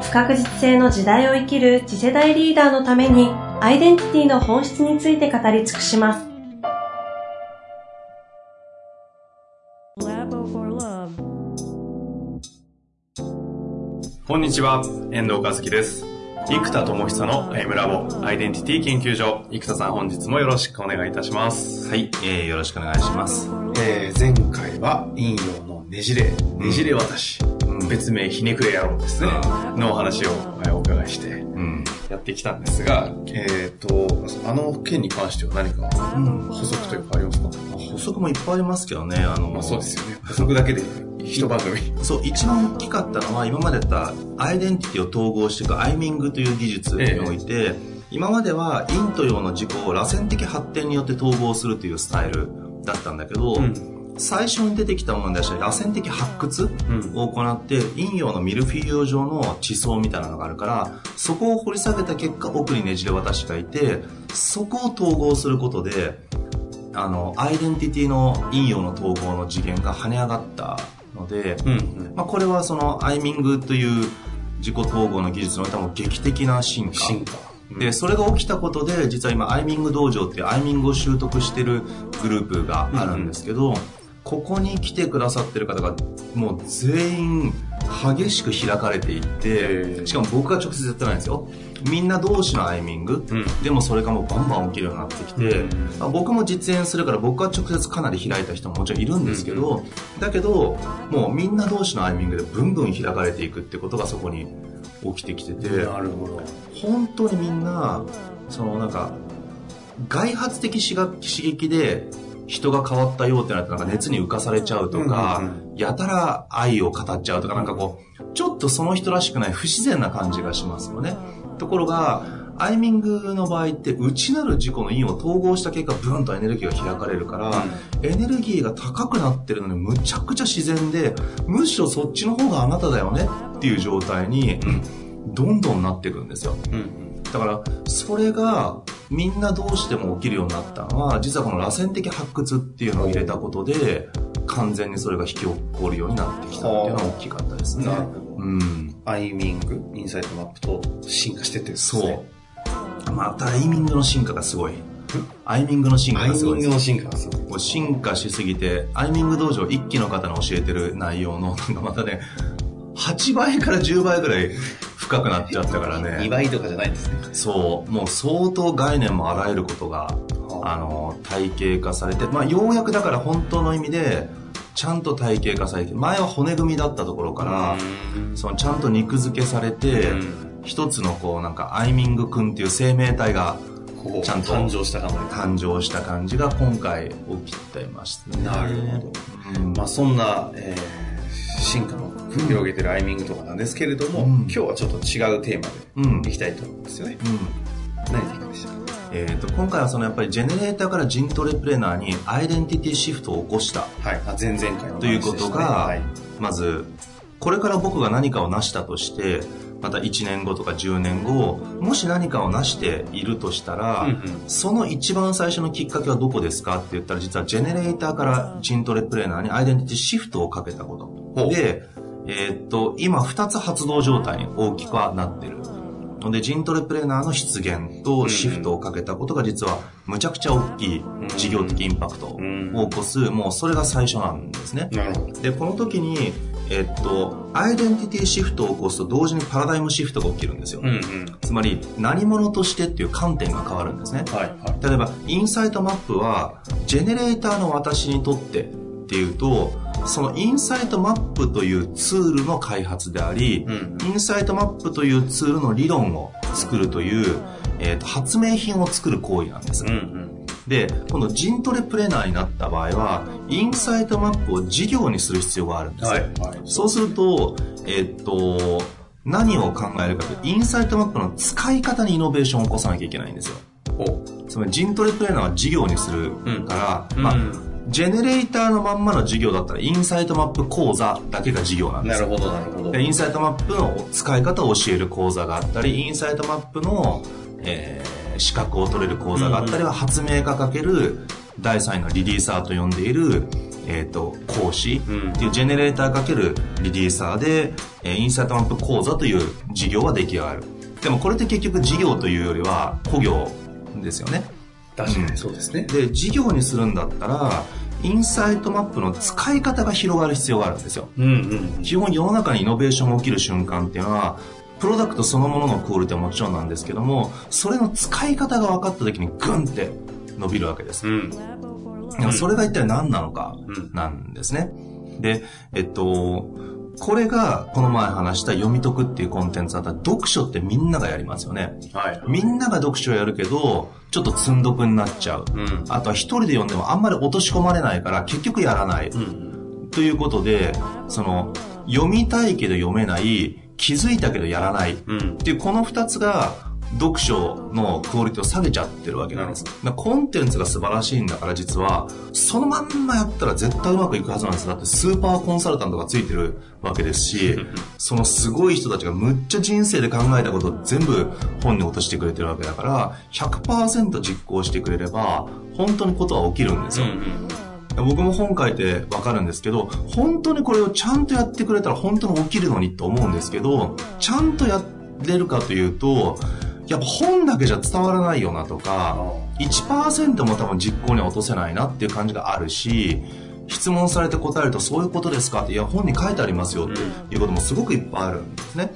不確実性の時代を生きる次世代リーダーのためにアイデンティティの本質について語り尽くします。こんにちは、遠藤和樹です。生田智久のエムラボアイデンティティ研究所。生田さん本日もよろしくお願いいたします。はい、えー、よろしくお願いします。えー、前回は陰陽のねじれ、ねじれ私、うん、別名ひねくれ野郎ですね、のお話をお伺いして、やってきたんですが、えっ、ー、と、あの件に関しては何か補足というかありますか、うん、補足もいっぱいありますけどね、あの、まあ、そうですよね。補足だけで一番組。そう、一番大きかったのは、今までやったアイデンティティを統合していくアイミングという技術において、ええ、今までは陰と陽の軸を螺旋的発展によって統合するというスタイルだったんだけど、うん、最初に出てきたものでした螺旋的発掘を行って、陰陽のミルフィーユ状の地層みたいなのがあるから、そこを掘り下げた結果、奥にねじれ渡しがいて、そこを統合することで、あの、アイデンティティの陰陽の統合の次元が跳ね上がったので、うん、まあ、これはそのアイミングという自己統合の技術の多分劇的な進化。進化。で、それが起きたことで、実は今、アイミング道場っていうアイミングを習得してるグループがあるんですけど、うん、ここに来てくださってる方が、もう全員激しく開かれていって、しかも僕が直接やってないんですよ。みんな同士のアイミング、うん、でもそれがもうバンバン起きるようになってきて、うん、僕も実演するから僕は直接かなり開いた人ももちろんいるんですけど、うん、だけどもうみんな同士のアイミングでブンブン開かれていくってことがそこに起きてきててなるほど。本当にみんなそのなんか外発的刺激で人が変わったよってなってなんか熱に浮かされちゃうとか、やたら愛を語っちゃうとかなんかこうちょっとその人らしくない不自然な感じがしますよね。ところが、アイミングの場合って内なる自己の因を統合した結果ブンとエネルギーが開かれるから、うん、エネルギーが高くなってるのにむちゃくちゃ自然でむしろそっちの方があなただよねっていう状態にどんどんなっていくんですよ、うん、だからそれがみんなどうしても起きるようになったのは実はこの螺旋的発掘っていうのを入れたことで完全にそれが引き起こるようになってきたっていうのは大きかったですね。うん。アイミング、インサイトマップと進化してって、ね、そう。またアイミングの進化がすごい。アイミングの進化がすごい。アイミングの進化がすごい。進化しすぎて、アイミング道場一期の方の教えてる内容の、なんかまたね、8倍から10倍ぐらい深くなっちゃったからね。2倍とかじゃないんですね。そう。もう相当概念もあらゆることが、あ。の、体系化されて、まあようやくだから本当の意味で、ちゃんと体系化されて前は骨組みだったところからそのちゃんと肉付けされて一つのこうなんかアイミング君っていう生命体がちゃんと誕生した感じ。誕生した感じが今回起きてましたね。なるほど、うん、まあそんな、えー、進化の広げてるアイミングとかなんですけれども、うん、今日はちょっと違うテーマでいきたいと思うんですよね、うん、何でいくんでしょうえーと、今回はそのやっぱりジェネレーターからジントレプレーナーにアイデンティティシフトを起こした、はい、前々回ということが、はい、まずこれから僕が何かを成したとしてまた1年後とか10年後もし何かを成しているとしたら、うんうん、その一番最初のきっかけはどこですかって言ったら実はジェネレーターからジントレプレーナーにアイデンティティシフトをかけたこと。で、えー、っと今2つ発動状態に大きくはなってるので、ジントレプレーナーの出現とシフトをかけたことが実はむちゃくちゃ大きい事業的インパクトを起こす、もうそれが最初なんですね。で、この時に、えっと、アイデンティティシフトを起こすと同時にパラダイムシフトが起きるんですよ。うんうん、つまり、何者としてっていう観点が変わるんですね。はいはい、例えば、インサイトマップは、ジェネレーターの私にとってっていうと、そのインサイトマップというツールの開発であり、うん、インサイトマップというツールの理論を作るという、えーと、発明品を作る行為なんです。うんうんで、このジントレプレーナーになった場合は、インサイトマップを事業にする必要があるんです。はいはい、そうすると、えっと、何を考えるかというと、インサイトマップの使い方にイノベーションを起こさなきゃいけないんですよ。つまり、ジントレプレーナーは事業にするから、うん、まあ、ジェネレーターのまんまの事業だったら、インサイトマップ講座だけが事業なんですなるほど、なるほど。インサイトマップの使い方を教える講座があったり、インサイトマップの、えー、資格を取れる講座があったりは、発明家かける第3位のリリーサーと呼んでいる、えっ、ー、と、講師っていうジェネレーターかけるリリーサーで、えー、インサイトマップ講座という事業は出来上がる。でもこれって結局事業というよりは、工業ですよね。確かにそうですね。で、事業にするんだったら、インサイトマップの使い方が広がる必要があるんですよ。うんうん、基本世の中にイノベーションが起きる瞬間っていうのは、プロダクトそのもののクオリティはもちろんなんですけども、それの使い方が分かった時にグンって伸びるわけです。うん、それが一体何なのかなんですね。で、えっと、これが、この前話した読み解くっていうコンテンツだったら、読書ってみんながやりますよね。はい。みんなが読書やるけど、ちょっと積んどくになっちゃう。うん。あとは一人で読んでもあんまり落とし込まれないから、結局やらない。うん。ということで、その、読みたいけど読めない、気づいたけどやらない。うん。っていうこの二つが、読書のクオリティを下げちゃってるわけなんです。コンテンツが素晴らしいんだから実は、そのまんまやったら絶対うまくいくはずなんです。だってスーパーコンサルタントがついてるわけですし、そのすごい人たちがむっちゃ人生で考えたことを全部本に落としてくれてるわけだから、100%実行してくれれば、本当にことは起きるんですよ。僕も本書いてわかるんですけど、本当にこれをちゃんとやってくれたら本当に起きるのにと思うんですけど、ちゃんとやれるかというと、やっぱ本だけじゃ伝わらないよなとか、1%も多分実行には落とせないなっていう感じがあるし、質問されて答えるとそういうことですかって、いや、本に書いてありますよっていうこともすごくいっぱいあるんですね。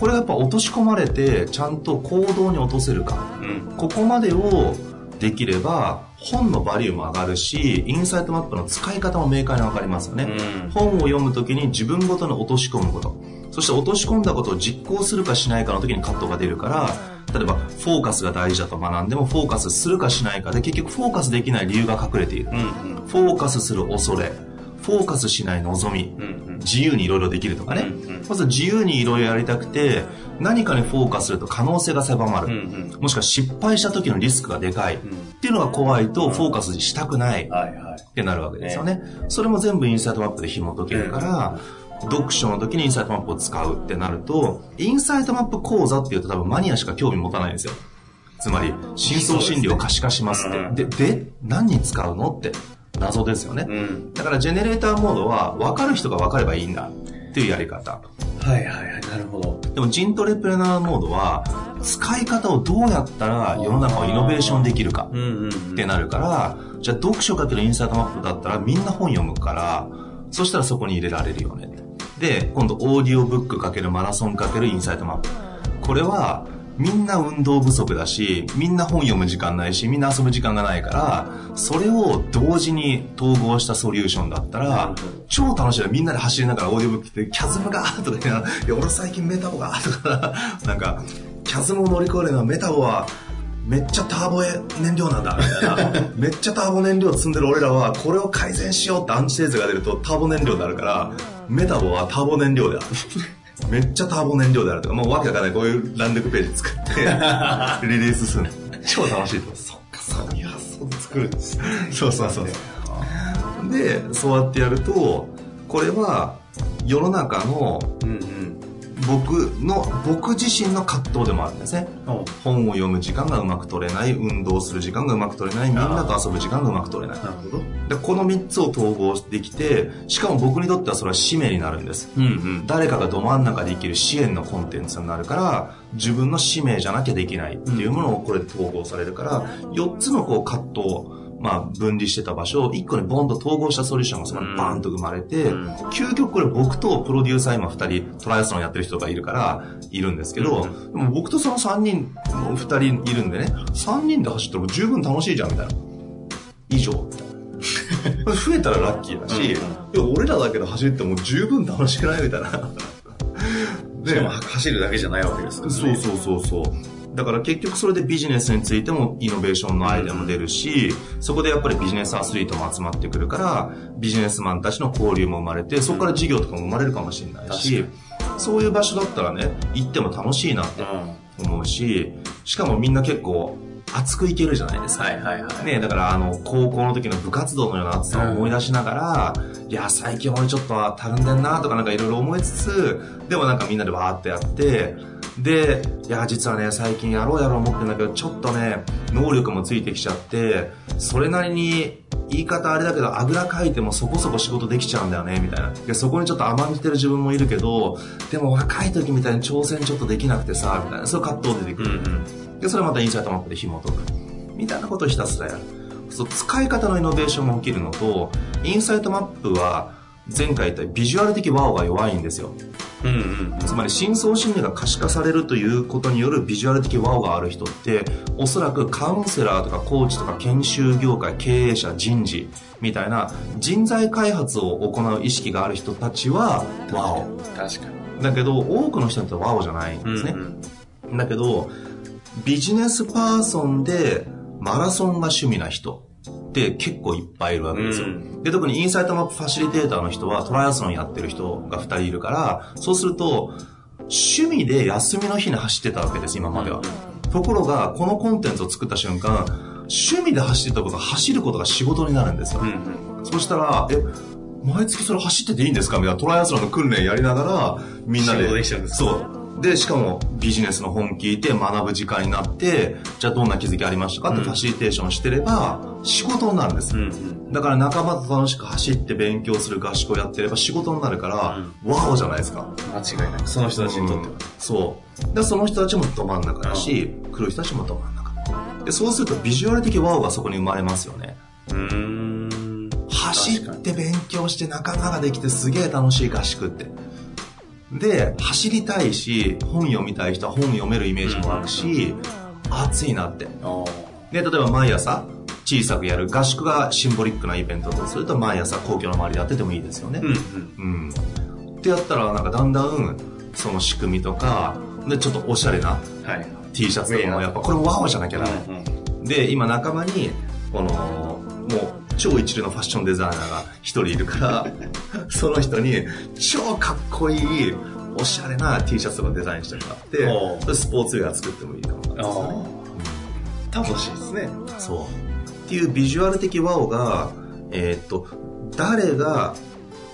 これがやっぱ落とし込まれて、ちゃんと行動に落とせるか。うん、ここまでをできれば、本のバリューも上がるし、インサイトマップの使い方も明快にわかりますよね。うん、本を読むときに自分ごとに落とし込むこと。そして落とし込んだことを実行するかしないかの時に葛藤が出るから、例えばフォーカスが大事だと学んでもフォーカスするかしないかで結局フォーカスできない理由が隠れている、うんうん、フォーカスする恐れフォーカスしない望み、うんうん、自由にいろいろできるとかね、うんうん、まず自由にいろいろやりたくて何かにフォーカスすると可能性が狭まる、うんうん、もしくは失敗した時のリスクがでかい、うん、っていうのが怖いとフォーカスしたくない、ってなるわけですよね、それも全部インサイトマップで紐解けるから、読書の時にインサイトマップを使うってなると、インサイトマップ講座っていうと多分マニアしか興味持たないんですよ。つまり、深層心理を可視化しますって。で、で、何に使うのって謎ですよね。うん、だからジェネレーターモードは分かる人が分かればいいんだっていうやり方。はいはいはい、なるほど。でも、ジントレプレナーモードは、使い方をどうやったら世の中をイノベーションできるかってなるから、じゃあ読書かけるインサイトマップだったらみんな本読むから、そしたらそこに入れられるよね。で、今度オーディオブックかけるマラソンかけるインサイトマップ。これは、みんな運動不足だし、みんな本読む時間ないし、みんな遊ぶ時間がないから、それを同時に統合したソリューションだったら、超楽しい。みんなで走りながらオーディオブックって、キャズムがとか言いながら、いや、俺最近メタボがとか、なんか、キャズムを乗り越えるのはメタボは、めっちゃターボ燃料なんだ、みたいな。めっちゃターボ燃料積んでる俺らは、これを改善しようってアンチテーゼが出るとターボ燃料になるから、メタボはターボ燃料である。めっちゃターボ燃料であるとか、もうわけわかんないこういうランデクページ作って、リリースする超楽しいと。そっか、そういう発想で作るんですね。そうそうそう。で、そうやってやると、これは世の中の、うんうん僕の、僕自身の葛藤でもあるんですね。本を読む時間がうまく取れない、運動する時間がうまく取れない、みんなと遊ぶ時間がうまく取れない。なるほど。で、この3つを統合できて、しかも僕にとってはそれは使命になるんです。うんうん、誰かがど真ん中で生きる支援のコンテンツになるから、自分の使命じゃなきゃできないっていうものをこれで統合されるから、4つのこう葛藤、まあ、分離してた場所を一個にボンと統合したソリューションがそのバーンと生まれて、うん、究極これ僕とプロデューサー今二人トライアスロンやってる人がいるから、いるんですけど、うん、でも僕とその三人、二人いるんでね、三人で走ったら十分楽しいじゃん、みたいな。以上、みたいな。増えたらラッキーだし、うん、俺らだけで走っても十分楽しくないみたいな。で、走るだけじゃないわけですからね。そうそうそうそう。だから結局それでビジネスについてもイノベーションのアイデアも出るし、そこでやっぱりビジネスアスリートも集まってくるから、ビジネスマンたちの交流も生まれて、そこから事業とかも生まれるかもしれないし、そういう場所だったらね、行っても楽しいなって思うし、しかもみんな結構熱くいけるじゃないですか。はいはいはい。ねだからあの、高校の時の部活動のような熱さを思い出しながら、いや、最近俺ちょっとたるんでんなとかなんかいろいろ思いつつ、でもなんかみんなでわーってやって、で、いや、実はね、最近やろうやろう思ってんだけど、ちょっとね、能力もついてきちゃって、それなりに、言い方あれだけど、あぐらかいてもそこそこ仕事できちゃうんだよね、みたいな。で、そこにちょっと甘んじてる自分もいるけど、でも若い時みたいに挑戦ちょっとできなくてさ、みたいな、そういう葛藤出てくる。うんうん、で、それまたインサイトマップで紐解く。みたいなことをひたすらやる。そう使い方のイノベーションが起きるのと、インサイトマップは、前回言ったビジュアル的 wow が弱いんですよ。うんうんつまり深層心理が可視化されるということによるビジュアル的 wow がある人っておそらくカウンセラーとかコーチとか研修業界経営者人事みたいな人材開発を行う意識がある人たちはワオ。確かに。だけど多くの人にとってはワオじゃないんですね、うんうん、だけどビジネスパーソンでマラソンが趣味な人って結構いっぱいいるわけですよ。うん、で、特にインサイトマップファシリテーターの人はトライアスロンやってる人が2人いるから、そうすると、趣味で休みの日に走ってたわけです、今までは。ところが、このコンテンツを作った瞬間、趣味で走ってたことが走ることが仕事になるんですよ。うん、そしたら、え、毎月それ走ってていいんですか？みたいなトライアスロンの訓練やりながら、みんなで。そう。で、しかもビジネスの本聞いて学ぶ時間になって、じゃあどんな気づきありましたかってファシリテーションしてれば、仕事になるんです。うん、だから仲間と楽しく走って勉強する合宿をやってれば仕事になるから、うん、ワオじゃないですか。間違いない。その人たちにとっては。そう。で、その人たちもど真ん中だし、来る人たちもど真ん中。で、そうするとビジュアル的ワオがそこに生まれますよね。うん走って勉強して仲間ができてすげえ楽しい合宿って。で、走りたいし、本読みたい人は本読めるイメージもあるし、暑いなって。で、例えば毎朝、小さくやる合宿がシンボリックなイベントとすると毎朝皇居の周りでやっててもいいですよね。うん、うん。ってやったらなんかだんだんその仕組みとかでちょっとおしゃれな T シャツとかもやっぱこれワオじゃなきゃダメ、うんうん、で今仲間にこのもう超一流のファッションデザイナーが一人いるから その人に超かっこいいおしゃれな T シャツとかデザインしてもらってスポーツウェア作ってもいいかもですね、楽しいですね。そう。っていうビジュアル的ワオがえー、っと誰が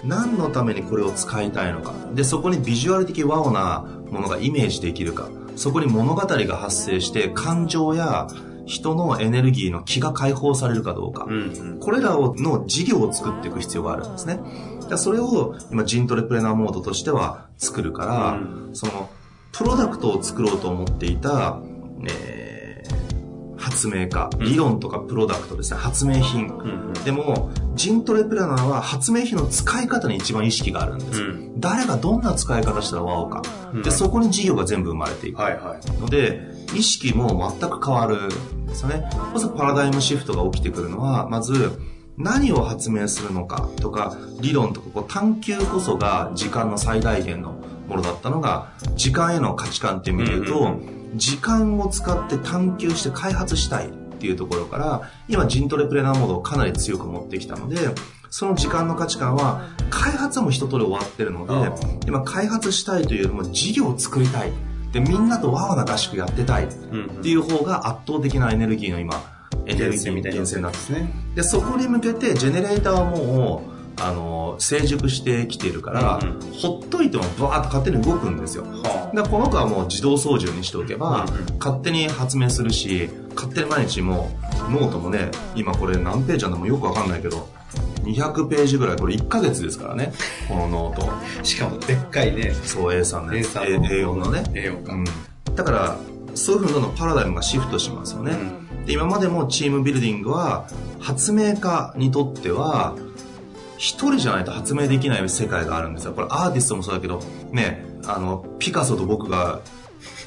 何のためにこれを使いたいのか。でそこにビジュアル的ワオなものがイメージできるか。そこに物語が発生して感情や人のエネルギーの気が解放されるかどうか、うんうん、これらをの事業を作っていく必要があるんですね。それを今ジントレプレナーモードとしては作るから、うん、そのプロダクトを作ろうと思っていた、えー、発明家、理論とかプロダクトですね、発明品。でも、ジントレプレナーは発明品の使い方に一番意識があるんです。うん、誰がどんな使い方したらワオか、うん、で、そこに事業が全部生まれていく。ので、意識も全く変わるんですよね。まずパラダイムシフトが起きてくるのは、まず、何を発明するのかとか、理論とか、こう探求こそが時間の最大限のものだったのが、時間への価値観っていう意味で言うと、うんうん、時間を使って探求して開発したいっていうところから、今、ジントレプレナーモードをかなり強く持ってきたので、その時間の価値観は、開発はもう一通り終わってるので、今、開発したいというよりも事業を作りたい。でみんなとワーな合宿やってたいっていう方が圧倒的なエネルギーの今エネルギーみたいな。源泉なんですねでそこに向けてジェネレーターはもうあの成熟してきているから、うんうん、ほっといてもバーッと勝手に動くんですよ、はあ、でこの子はもう自動操縦にしておけば、うんうん、勝手に発明するし勝手に毎日もノートもね今これ何ページなんでもよくわかんないけど200ページぐらい、これ1ヶ月ですからね、このノート。しかもでっかいね。そう、A3 ね。A3 の A4 のね。A4 か。うん。だから、そういうふうにどんどんパラダイムがシフトしますよね。うん、で今までもチームビルディングは、発明家にとっては、一人じゃないと発明できない世界があるんですよ。これアーティストもそうだけど、ね、あの、ピカソと僕が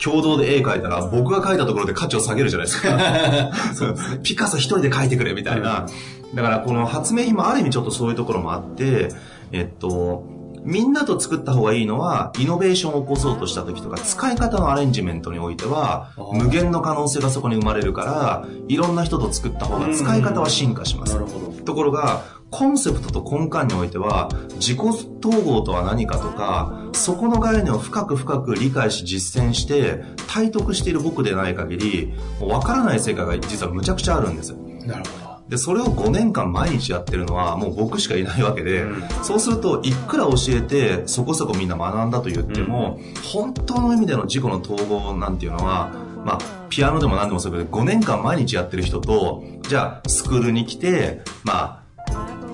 共同で絵描いたら、僕が描いたところで価値を下げるじゃないですか。そうですね。ピカソ一人で描いてくれみたいな。だからこの発明品もある意味ちょっとそういうところもあって、えっと、みんなと作った方がいいのは、イノベーションを起こそうとした時とか、使い方のアレンジメントにおいては、無限の可能性がそこに生まれるから、いろんな人と作った方が使い方は進化します。なるほど。ところが、コンセプトと根幹においては、自己統合とは何かとか、そこの概念を深く深く理解し実践して、体得している僕でない限り、わからない世界が実はむちゃくちゃあるんですよ。なるほど。で、それを5年間毎日やってるのはもう僕しかいないわけで、うん、そうすると、いくら教えてそこそこみんな学んだと言っても、うん、本当の意味での自己の統合なんていうのは、まあ、ピアノでも何でもそうだけど、5年間毎日やってる人と、じゃあ、スクールに来て、まあ、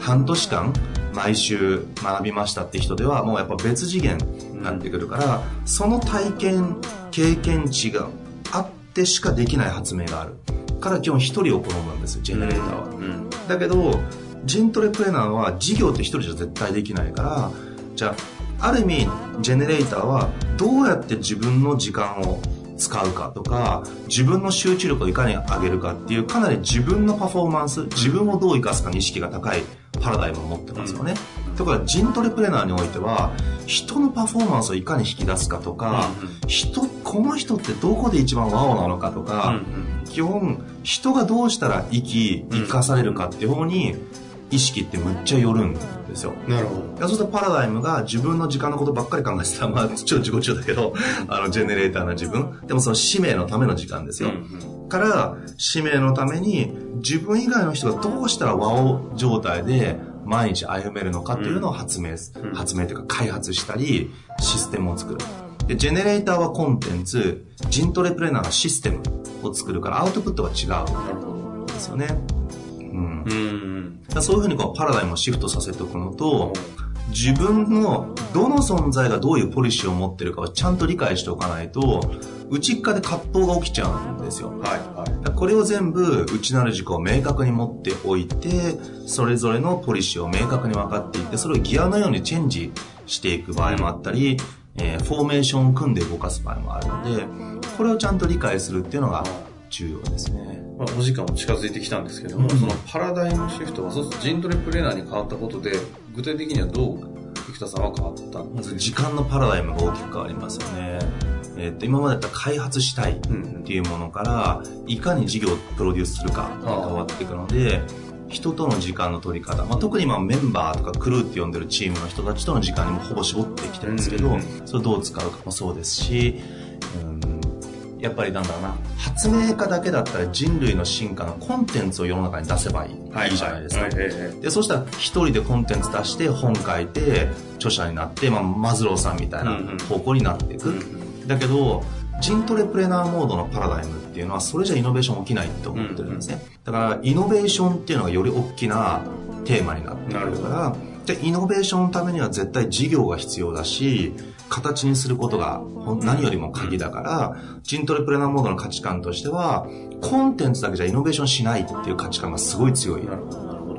半年間毎週学びましたって人ではもうやっぱ別次元になってくるから、その体験経験値があってしかできない発明がある。から基本一人を好むんですジェネレーターは、うん、だけどジントレプレナーは事業って一人じゃ絶対できないからじゃあある意味ジェネレーターはどうやって自分の時間を使うかとか自分の集中力をいかに上げるかっていうかなり自分のパフォーマンス自分をどう生かすかに意識が高いパラダイムを持ってますよね。だからジントレプレーナーにおいては人のパフォーマンスをいかに引き出すかとか、人この人ってどこで一番ワオなのかとか、基本人がどうしたら生き生かされるかっていう方に意識ってむっちゃ寄るんですよ。なるほど。そうするとパラダイムが自分の時間のことばっかり考えてたら、まあ、超自己中だけど、あの、ジェネレーターな自分。でもその使命のための時間ですよ。から、使命のために、自分以外の人がどうしたらワオ状態で、毎日歩めるのかっていうのを発明、うん、発明というか開発したり、システムを作る。で、ジェネレーターはコンテンツ、ジントレプレーナーはシステムを作るからアウトプットが違う。なるほど。ですよね。うん。うん、そういうふうにこうパラダイムをシフトさせておくのと、自分のどの存在がどういうポリシーを持ってるかをちゃんと理解しておかないと、内っかで葛藤が起きちゃうんですよ。はいはい、これを全部内なる軸を明確に持っておいて、それぞれのポリシーを明確に分かっていって、それをギアのようにチェンジしていく場合もあったり、えー、フォーメーションを組んで動かす場合もあるので、これをちゃんと理解するっていうのが重要ですね。まあ、お時間も近づいてきたんですけども、うん、そのパラダイムシフトは、そうするとジントレプレーナーに変わったことで、具体的にはどう、生田さんは変わったまず時間のパラダイムが大きく変わりますよね。えー、と今までだったら開発したいっていうものから、いかに事業をプロデュースするかに変わっていくので、人との時間の取り方、まあ、特に今メンバーとかクルーって呼んでるチームの人たちとの時間にもほぼ絞ってきてるんですけど、それをどう使うかもそうですし、うん、やっぱりなんだろうな、発明家だけだったら人類の進化のコンテンツを世の中に出せばいい,、はい、いい。じゃないですか。で、そしたら一人でコンテンツ出して本書いて著者になって、まあ、マズローさんみたいな方向になっていく。だけど、ジントレプレナーモードのパラダイムっていうのはそれじゃイノベーション起きないって思ってるんですね、だからイノベーションっていうのがより大きなテーマになってくるから。でイノベーションのためには絶対事業が必要だし形にすることが何よりも鍵だから、ジントレプレナーモードの価値観としては、コンテンツだけじゃイノベーションしないっていう価値観がすごい強い。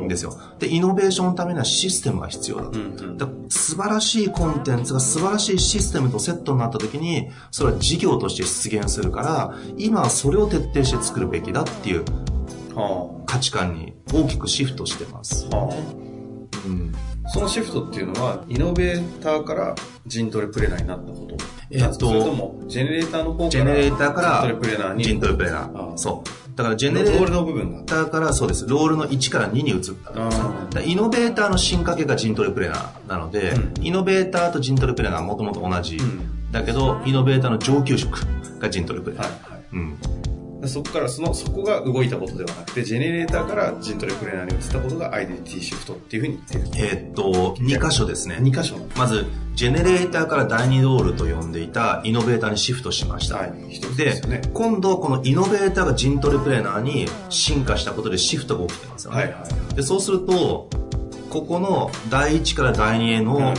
んですよ。で、イノベーションのためにはシステムが必要だと。うんうん、だ素晴らしいコンテンツが素晴らしいシステムとセットになった時に、それは事業として出現するから、今はそれを徹底して作るべきだっていう価値観に大きくシフトしてます、はあ、うん。そのシフトっていうのは、イノベーターからジントレプレーナーになったこと。えっと、それとも、ジェネレーターの方から、ジェネレーターから、ジントレプレーナーに。ジントレプレーナー。そう。だからジェネレーターからそうです。ロールの1から2に移ったイノベーターの進化系がジントレプレーナーなので、うん、イノベーターとジントレプレーナーはもともと同じ、うん、だけど、イノベーターの上級職がジントレプレーナー。はいはい、うんそこからその、そこが動いたことではなくて、ジェネレーターからジントレプレーナーに移ったことがアイデンティティシフトっていうふうに言ってる。えー、っと、2箇所ですね。2箇所。まず、ジェネレーターから第2ロールと呼んでいたイノベーターにシフトしました。はい、で、ね、今度このイノベーターがジントレプレーナーに進化したことでシフトが起きてますよね。はいはい、でそうすると、ここの第1から第2への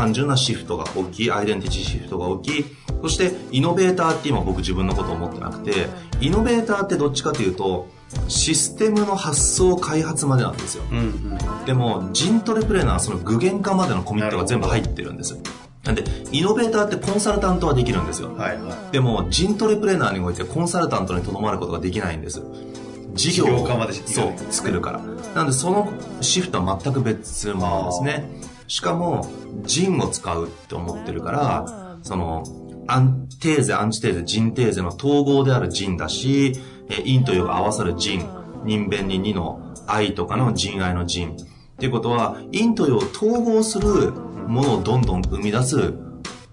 単純なシフトが大きい、アイデンティティシフトが大きい、そして、イノベーターって今僕自分のことを思ってなくて、イノベーターってどっちかというと、システムの発想開発までなんですよ。うんうん、でも、ジントレプレーナーはその具現化までのコミットが全部入ってるんです。なんで、イノベーターってコンサルタントはできるんですよ。はいはい、でも、ジントレプレーナーにおいてコンサルタントにとどまることができないんです。事業をそう作るから。なんで、そのシフトは全く別物ですね。しかも、ジンを使うって思ってるから、その、アンテーゼ、アンチテーゼ、ジンテーゼの統合であるジンだし、え陰と陽が合わさるジン、人弁に2の愛とかの人愛の人。っていうことは、陰と陽を統合するものをどんどん生み出す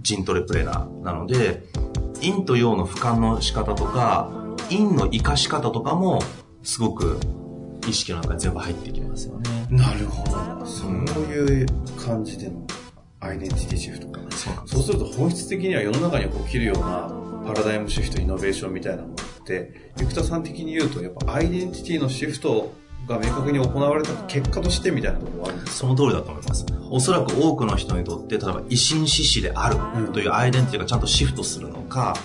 ジントレプレーナーなので、陰と陽の俯瞰の仕方とか、陰の生かし方とかも、すごく意識の中に全部入ってきますよね。なるほど。そういう感じでのアイデンティティシフトか。そうすると本質的には世の中に起きるようなパラダイムシフト、イノベーションみたいなものって、生田さん的に言うと、やっぱアイデンティティのシフトが明確に行われた結果としてみたいなところはあるんですその通りだと思います。おそらく多くの人にとって、例えば、維新志士であるというアイデンティティがちゃんとシフトするのか、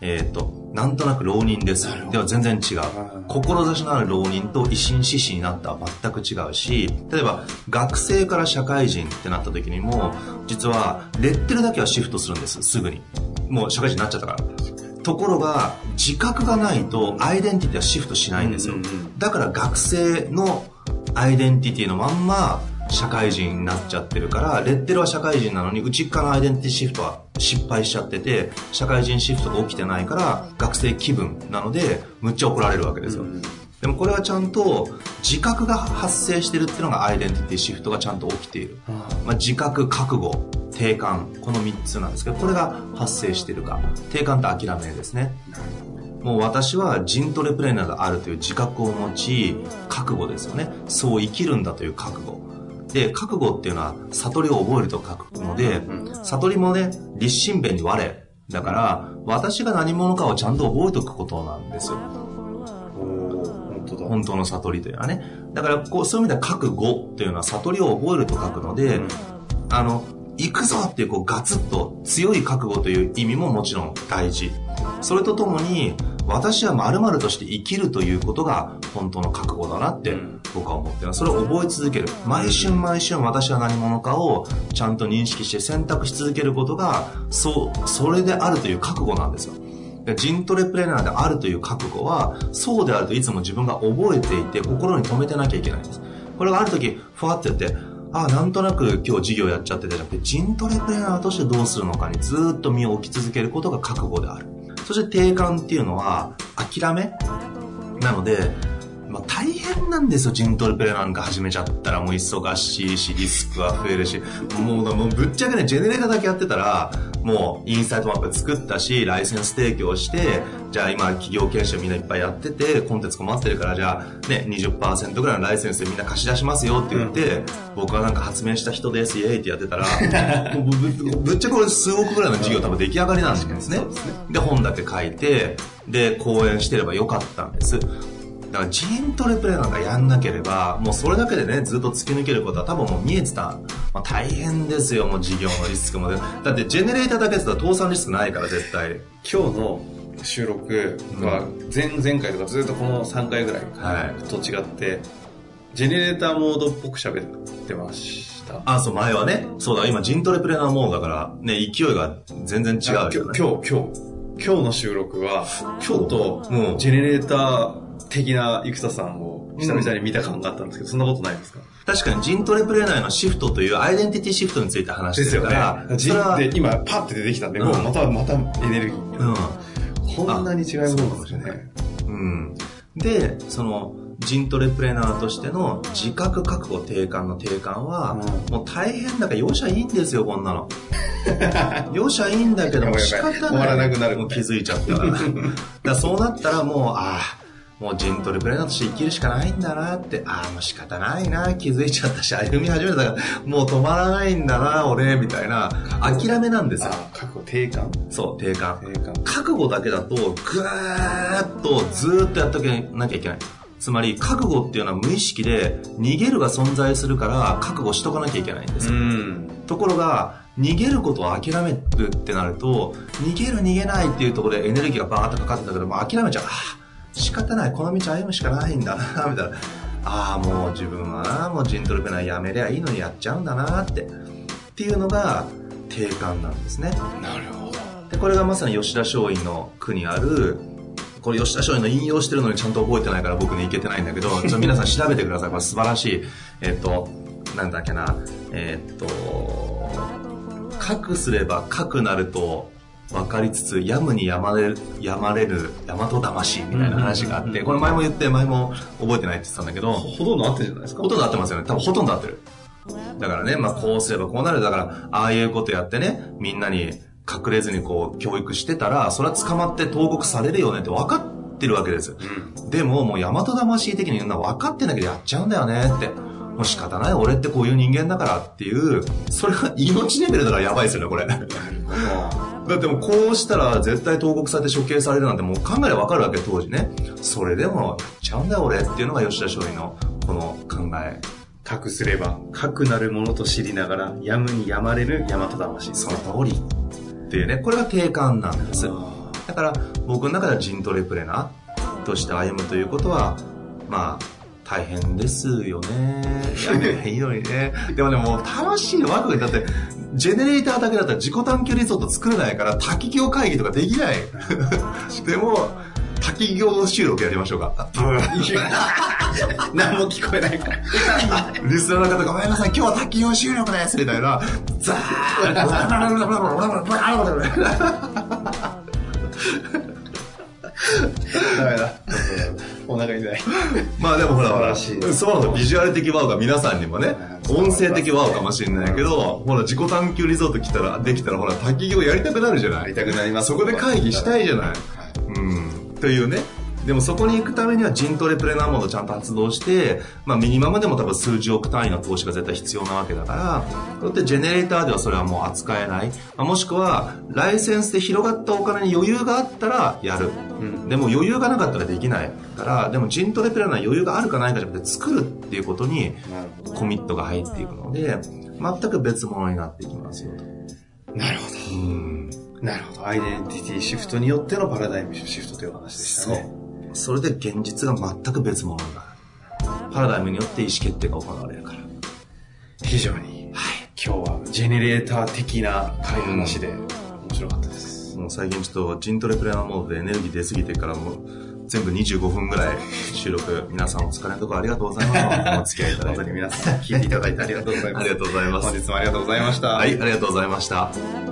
えっ、ー、と、なんとなく浪人です。では全然違う。志のある浪人と維新志士になったは全く違うし、例えば学生から社会人ってなった時にも、実はレッテルだけはシフトするんです、すぐに。もう社会人になっちゃったから。ところが、自覚がないとアイデンティティはシフトしないんですよ。だから学生のアイデンティティのまんま社会人になっちゃってるから、レッテルは社会人なのに内側のアイデンティティシフトは失敗しちゃってて、社会人シフトが起きてないから、学生気分なので、むっちゃ怒られるわけですよ。でもこれはちゃんと自覚が発生してるっていうのがアイデンティティシフトがちゃんと起きている。まあ、自覚、覚悟、定感、この3つなんですけど、これが発生してるか。定感と諦めですね。もう私はジントレプレーナーがあるという自覚を持ち、覚悟ですよね。そう生きるんだという覚悟。で、覚悟っていうのは悟りを覚えると書くので、悟りもね、立身弁に我。だから、私が何者かをちゃんと覚えておくことなんですよ。本当の悟りというのはね。だからこう、そういう意味では覚悟っていうのは悟りを覚えると書くので、あの、行くぞっていうこうガツッと強い覚悟という意味ももちろん大事。それとともに、私は〇〇として生きるということが本当の覚悟だなって僕は思ってる。それを覚え続ける。毎春毎春私は何者かをちゃんと認識して選択し続けることが、そう、それであるという覚悟なんですよ。ジントレプレーナーであるという覚悟は、そうであるといつも自分が覚えていて、心に留めてなきゃいけないんです。これがある時、ふわってやって、ああ、なんとなく今日授業やっちゃってたじゃなくて、ジントレプレーナーとしてどうするのかにずっと身を置き続けることが覚悟である。そして定感っていうのは諦め？なので、まあ、大変なんですよ、ジントルプレなんか始めちゃったら。もう忙しいし、リスクは増えるし、もうもうぶっちゃけね、ジェネレーターだけやってたら、もうインサイトマップ作ったし、ライセンス提供して、じゃあ今企業研修みんないっぱいやってて、コンテンツ困ってるから、じゃあね、20%ぐらいのライセンスでみんな貸し出しますよって言って、うん、僕はなんか発明した人です、イエーイってやってたら、ぶぶっちゃけこれ数億ぐらいの事業多分出来上がりなんですね。で、本だけ書いて、で、講演してればよかったんです。だからジーントレプレイなんかやんなければ、もうそれだけでね、ずっと突き抜けることは多分もう見えてた。まあ、大変ですよ、もう事業のリスクも。だってジェネレーターだけだったら倒産リスクないから、絶対。今日の収録は前々回とかずっとこの3回ぐらいと違って、はい、ジェネレーターモードっぽく喋ってました。あ、そう、前はね。そうだ、今、ジントレプレーナーモードだから、ね、勢いが全然違うよ、ね、今日、今日、今日の収録は、ちょっと、もう、ジェネレーター、的な生田さんを久々に見た感があったんですけど、うん、そんなことないですか？確かにジントレプレーナーのシフトというアイデンティティシフトについて話してるから。ですよね。で、今パッて出てきたんで、もうまた、またエネルギー。うん。こんなに違いものかもしれない。うん。で、その、ジントレプレーナーとしての自覚覚悟定感の定感は、うん、もう大変だから容赦いいんですよ、こんなの。容赦いいんだけども仕方ない。終わらなくなる。もう気づいちゃったから。だからそうなったらもう、ああ、もうジントレプレーナーとして生きるしかないんだなって、ああ、もう仕方ないな、気づいちゃったし、歩み始めたから、もう止まらないんだな、俺、みたいな、諦めなんですよ。覚悟、定感そう、定感。定感覚悟だけだと、ぐーっとずっとやっとけなきゃいけない。つまり、覚悟っていうのは無意識で、逃げるが存在するから、覚悟しとかなきゃいけないんですよ。ところが、逃げることを諦めるってなると、逃げる逃げないっていうところでエネルギーがバーッとかかってたけど、もう諦めちゃう。仕方ない、この道歩むしかないんだな、みたいな。ああ、もう自分はな、もうジントルペナやめりゃいいのにやっちゃうんだなって。っていうのが定感なんですね。なるほど。で、これがまさに吉田松陰の句にある、これ吉田松陰の引用してるのにちゃんと覚えてないから僕にいけてないんだけど、ちょ皆さん調べてください。これ素晴らしい。えっ、と、なんだっけな、えっ、と、書くすれば書くなると分かりつつ、やむにやまれる、やまれる、大和魂みたいな話があって、これ前も言って、前も覚えてないって言ってたんだけど、ほとんど合ってるじゃないですか。ほとんど合ってますよね。多分ほとんど合ってる。だからね、まあこうすればこうなる。だから、ああいうことやってね、みんなに隠れずにこう教育してたら、それは捕まって投獄されるよねって分かってるわけです。うん、でも、もう大和魂的に言うのは分かってんだけどやっちゃうんだよねって。もう仕方ない。俺ってこういう人間だからっていう、それが命レベルだからやばいですよね、これ。だってもうこうしたら絶対投獄されて処刑されるなんてもう考えればわかるわけ、当時ね。それでもやっちゃうんだよ、俺っていうのが吉田松陰のこの考え。かすれば、かくなるものと知りながら、やむにやまれる大和魂。その通り。っていうね、これが定感なんです。だから僕の中ではジントレプレナとして歩むということは、まあ、大変ですよね。やめへんようにね。でもね、もう楽しいワクワク。だって、ジェネレーターだけだったら自己探求リゾート作れないから、滝行会議とかできない。でも、滝行収録やりましょうか。何も聞こえないから。リスナーの方ごめんなさい、今日は滝行収録ですみたいな。ザーダメだ。お腹痛い。まあでもほら、そうのビジュアル的ワオが皆さんにもね、音声的ワオかもしれないけど、ほら、自己探求リゾート来たら、できたら、ほら、滝行やりたくなるじゃないやりたくなります。そこで会議したいじゃない。うん。というね、でもそこに行くためにはジントレプレナーモードちゃんと発動して、まあミニマムでも多分数十億単位の投資が絶対必要なわけだから、だってジェネレーターではそれはもう扱えない。まあ、もしくは、ライセンスで広がったお金に余裕があったらやる。うん、でも余裕がなかったらできないから、でもジントレプレナー余裕があるかないかじゃなくて作るっていうことにコミットが入っていくので、全く別物になっていきますよ。なるほど。うんなるほど。アイデンティティシフトによってのパラダイムシフトという話でしたね。それで現実が全く別物になる。パラダイムによって意思決定が行われるから。非常に、はい、今日はジェネレーター的な会話なしで面白かったです。もう最近ちょっとジントレプレナーモードでエネルギー出すぎてからもう全部25分ぐらい収録、皆さんお疲れのところありがとうございます。お付き合いいただいて。本当に皆さん聞いていただいてありがとうございます。ありがとうございます。本日もありがとうございました。はい、ありがとうございました。